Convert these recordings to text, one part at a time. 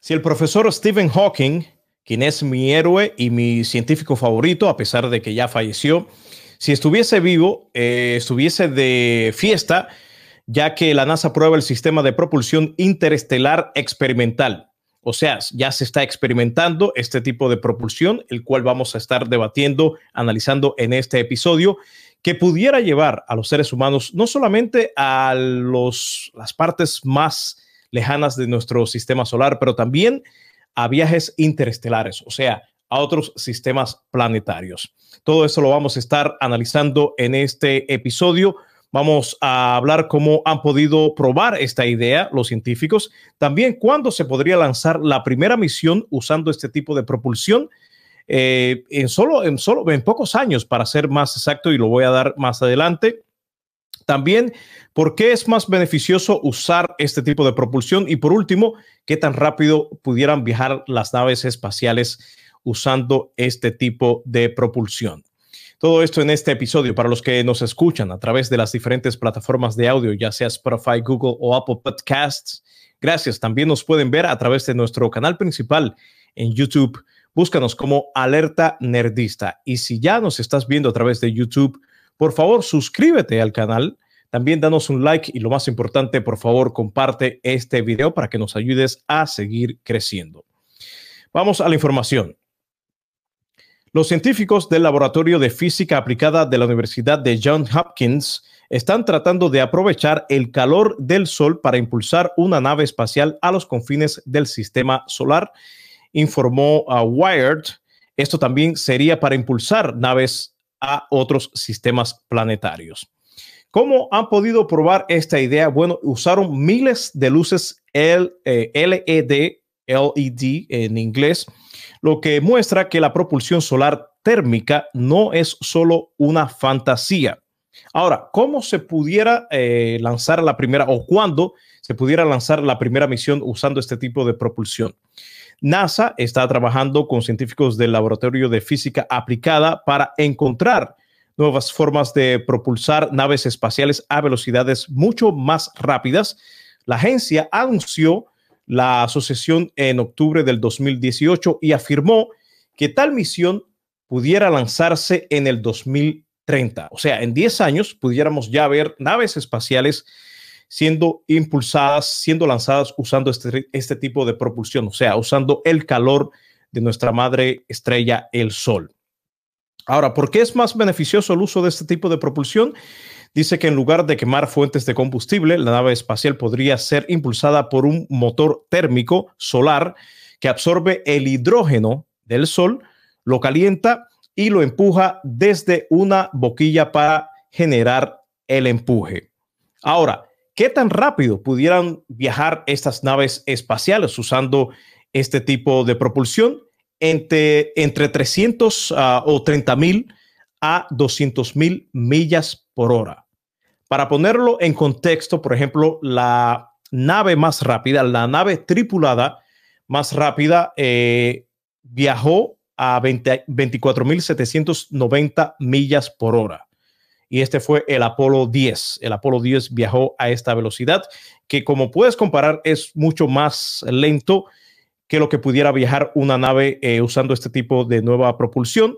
Si el profesor Stephen Hawking, quien es mi héroe y mi científico favorito, a pesar de que ya falleció, si estuviese vivo, eh, estuviese de fiesta, ya que la NASA prueba el sistema de propulsión interestelar experimental. O sea, ya se está experimentando este tipo de propulsión, el cual vamos a estar debatiendo, analizando en este episodio, que pudiera llevar a los seres humanos no solamente a los, las partes más lejanas de nuestro sistema solar, pero también a viajes interestelares, o sea, a otros sistemas planetarios. Todo eso lo vamos a estar analizando en este episodio. Vamos a hablar cómo han podido probar esta idea los científicos, también cuándo se podría lanzar la primera misión usando este tipo de propulsión. Eh, en solo en solo en pocos años para ser más exacto y lo voy a dar más adelante también, ¿por qué es más beneficioso usar este tipo de propulsión? Y por último, ¿qué tan rápido pudieran viajar las naves espaciales usando este tipo de propulsión? Todo esto en este episodio para los que nos escuchan a través de las diferentes plataformas de audio, ya sea Spotify, Google o Apple Podcasts. Gracias. También nos pueden ver a través de nuestro canal principal en YouTube. Búscanos como Alerta Nerdista. Y si ya nos estás viendo a través de YouTube, por favor, suscríbete al canal. También danos un like y lo más importante, por favor, comparte este video para que nos ayudes a seguir creciendo. Vamos a la información. Los científicos del Laboratorio de Física Aplicada de la Universidad de Johns Hopkins están tratando de aprovechar el calor del Sol para impulsar una nave espacial a los confines del sistema solar, informó a Wired. Esto también sería para impulsar naves a otros sistemas planetarios. ¿Cómo han podido probar esta idea? Bueno, usaron miles de luces LED, LED en inglés, lo que muestra que la propulsión solar térmica no es solo una fantasía. Ahora, ¿cómo se pudiera eh, lanzar la primera o cuándo se pudiera lanzar la primera misión usando este tipo de propulsión? NASA está trabajando con científicos del Laboratorio de Física Aplicada para encontrar nuevas formas de propulsar naves espaciales a velocidades mucho más rápidas. La agencia anunció la asociación en octubre del 2018 y afirmó que tal misión pudiera lanzarse en el 2030. O sea, en 10 años pudiéramos ya ver naves espaciales siendo impulsadas, siendo lanzadas usando este, este tipo de propulsión, o sea, usando el calor de nuestra madre estrella, el Sol. Ahora, ¿por qué es más beneficioso el uso de este tipo de propulsión? Dice que en lugar de quemar fuentes de combustible, la nave espacial podría ser impulsada por un motor térmico solar que absorbe el hidrógeno del Sol, lo calienta y lo empuja desde una boquilla para generar el empuje. Ahora, ¿Qué tan rápido pudieran viajar estas naves espaciales usando este tipo de propulsión? Entre, entre 300 ah, o 30 mil a 200 mil millas por hora. Para ponerlo en contexto, por ejemplo, la nave más rápida, la nave tripulada más rápida, eh, viajó a 24.790 millas por hora y este fue el Apolo 10. El Apolo 10 viajó a esta velocidad que como puedes comparar es mucho más lento que lo que pudiera viajar una nave eh, usando este tipo de nueva propulsión,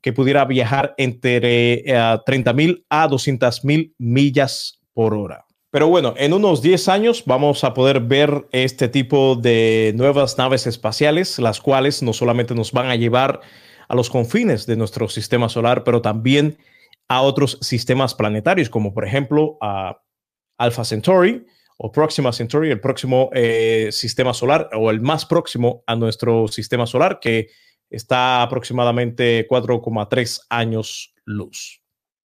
que pudiera viajar entre 30 eh, mil a 200 mil millas por hora. Pero bueno, en unos 10 años vamos a poder ver este tipo de nuevas naves espaciales, las cuales no solamente nos van a llevar a los confines de nuestro sistema solar, pero también a otros sistemas planetarios, como por ejemplo a Alpha Centauri o Próxima Centauri, el próximo eh, sistema solar o el más próximo a nuestro sistema solar, que está aproximadamente 4,3 años luz.